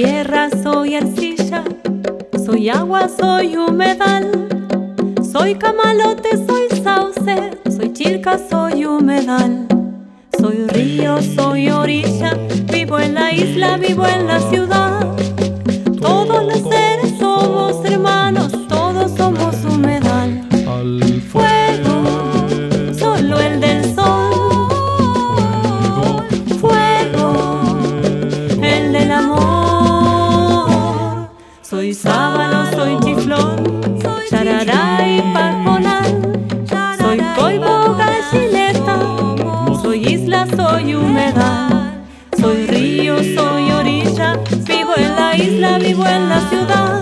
Tierra, soy arcilla, soy agua, soy humedal. Soy camalote, soy sauce, soy chilca, soy humedal. Soy río, soy orilla, vivo en la isla, vivo en la ciudad. Soy humedad. Soy río, soy orilla, vivo en la isla, vivo en la ciudad.